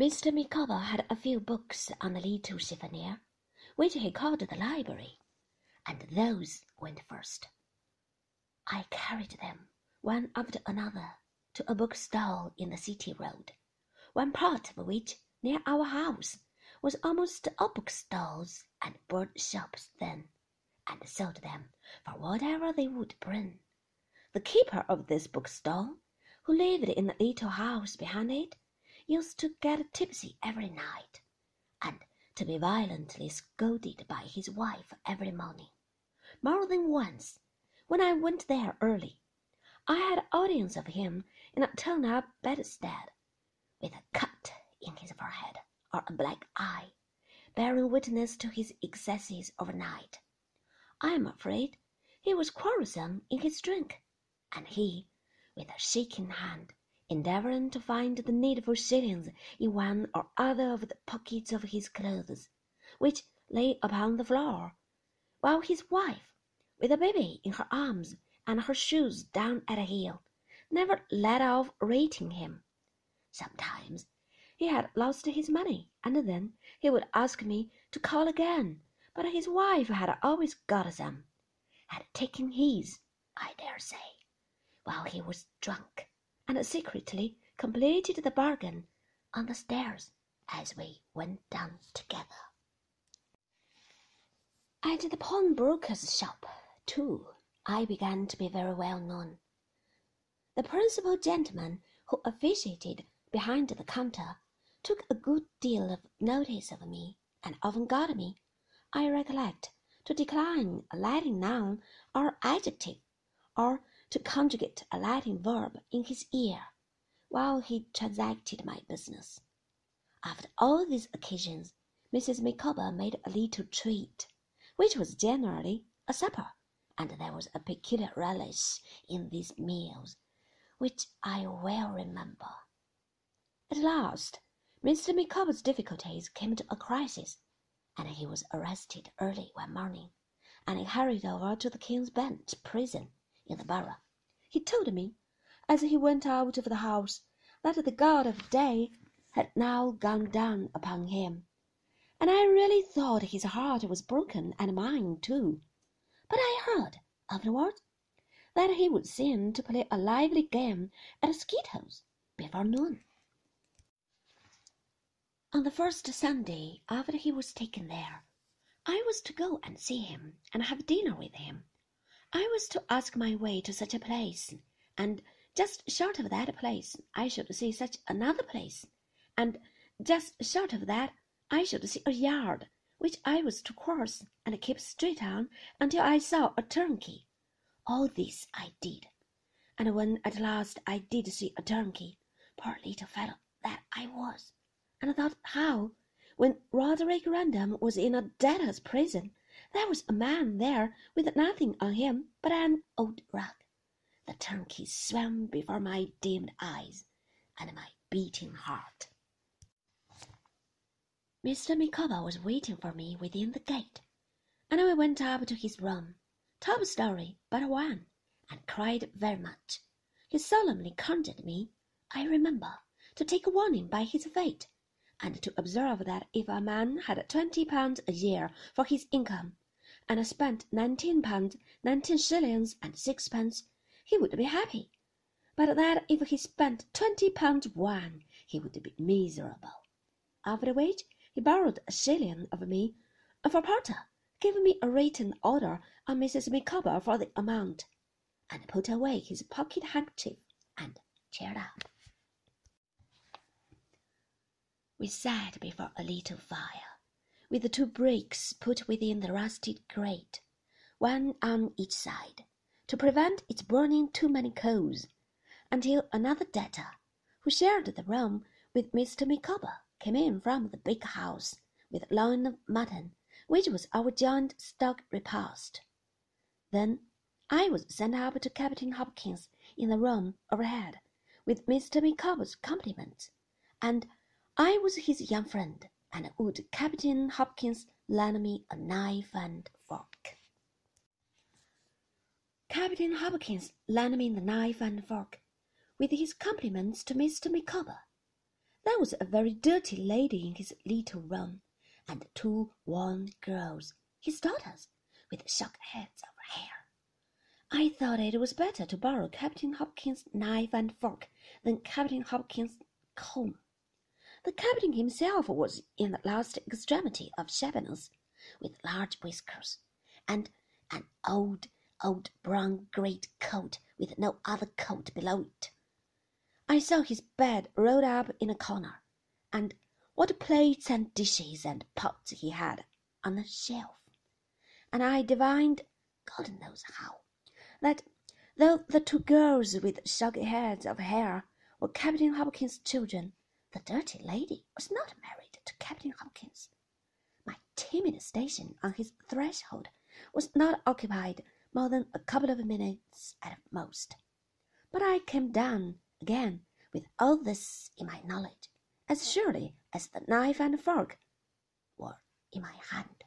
Mr. Micawber had a few books on the little chiffonier, which he called the library, and those went first. I carried them, one after another, to a bookstall in the City Road, one part of which, near our house, was almost all bookstalls and board shops then, and sold them for whatever they would bring. The keeper of this bookstall, who lived in a little house behind it, used to get tipsy every night, and to be violently scolded by his wife every morning. More than once, when I went there early, I had audience of him in a torn-up bedstead, with a cut in his forehead or a black eye, bearing witness to his excesses overnight. I am afraid he was quarrelsome in his drink, and he, with a shaking hand, endeavoring to find the needful shillings in one or other of the pockets of his clothes, which lay upon the floor, while his wife, with a baby in her arms and her shoes down at a heel, never let off rating him. Sometimes he had lost his money, and then he would ask me to call again, but his wife had always got some, had taken his, I dare say, while he was drunk and secretly completed the bargain on the stairs as we went down together. At the pawnbroker's shop, too, I began to be very well known. The principal gentleman who officiated behind the counter took a good deal of notice of me, and often got me, I recollect, to decline a Latin noun or adjective, or to conjugate a Latin verb in his ear, while he transacted my business. After all these occasions, Mrs. Micawber made a little treat, which was generally a supper, and there was a peculiar relish in these meals, which I well remember. At last, Mr. Micawber's difficulties came to a crisis, and he was arrested early one morning, and hurried over to the King's Bench prison in the Borough. He told me, as he went out of the house, that the god of day had now gone down upon him, and I really thought his heart was broken and mine too. But I heard, afterwards, that he would seem to play a lively game at skittles before noon. On the first Sunday after he was taken there, I was to go and see him and have dinner with him. I was to ask my way to such a place, and just short of that place I should see such another place, and just short of that I should see a yard, which I was to cross and keep straight on until I saw a turnkey. All this I did, and when at last I did see a turnkey, poor little fellow that I was, and thought how, when Roderick Random was in a debtor's prison, there was a man there with nothing on him but an old rug. The turnkey swam before my dimmed eyes and my beating heart. Mr. Micawber was waiting for me within the gate, and I went up to his room, top story but one, and cried very much. He solemnly conjured me, I remember, to take warning by his fate, and to observe that if a man had twenty pounds a year for his income, and spent nineteen pounds nineteen shillings and sixpence, he would be happy, but that if he spent twenty pounds one, he would be miserable. After which he borrowed a shilling of me for porter, gave me a written order on Mrs. Micawber for the amount, and put away his pocket handkerchief and cheered up. We sat before a little fire with the two bricks put within the rusted grate, one on each side, to prevent its burning too many coals, until another debtor, who shared the room with Mr. Micawber, came in from the big house with loin of mutton, which was our joint stock repast. Then I was sent up to Captain Hopkins in the room overhead with Mr. Micawber's compliments, and I was his young friend and would Captain Hopkins lend me a knife and fork? Captain Hopkins lent me the knife and fork, with his compliments to Mr. Micawber, there was a very dirty lady in his little room, and two worn girls, his daughters, with shock heads of hair. I thought it was better to borrow Captain Hopkins's knife and fork than Captain Hopkins's comb. The captain himself was in the last extremity of shabbiness, with large whiskers, and an old, old brown great coat with no other coat below it. I saw his bed rolled up in a corner, and what plates and dishes and pots he had on a shelf, and I divined, God knows how, that though the two girls with shaggy heads of hair were Captain Hopkins's children, the dirty lady was not married to Captain Hopkins. My timid station on his threshold was not occupied more than a couple of minutes at most. But I came down again with all this in my knowledge as surely as the knife and fork were in my hand.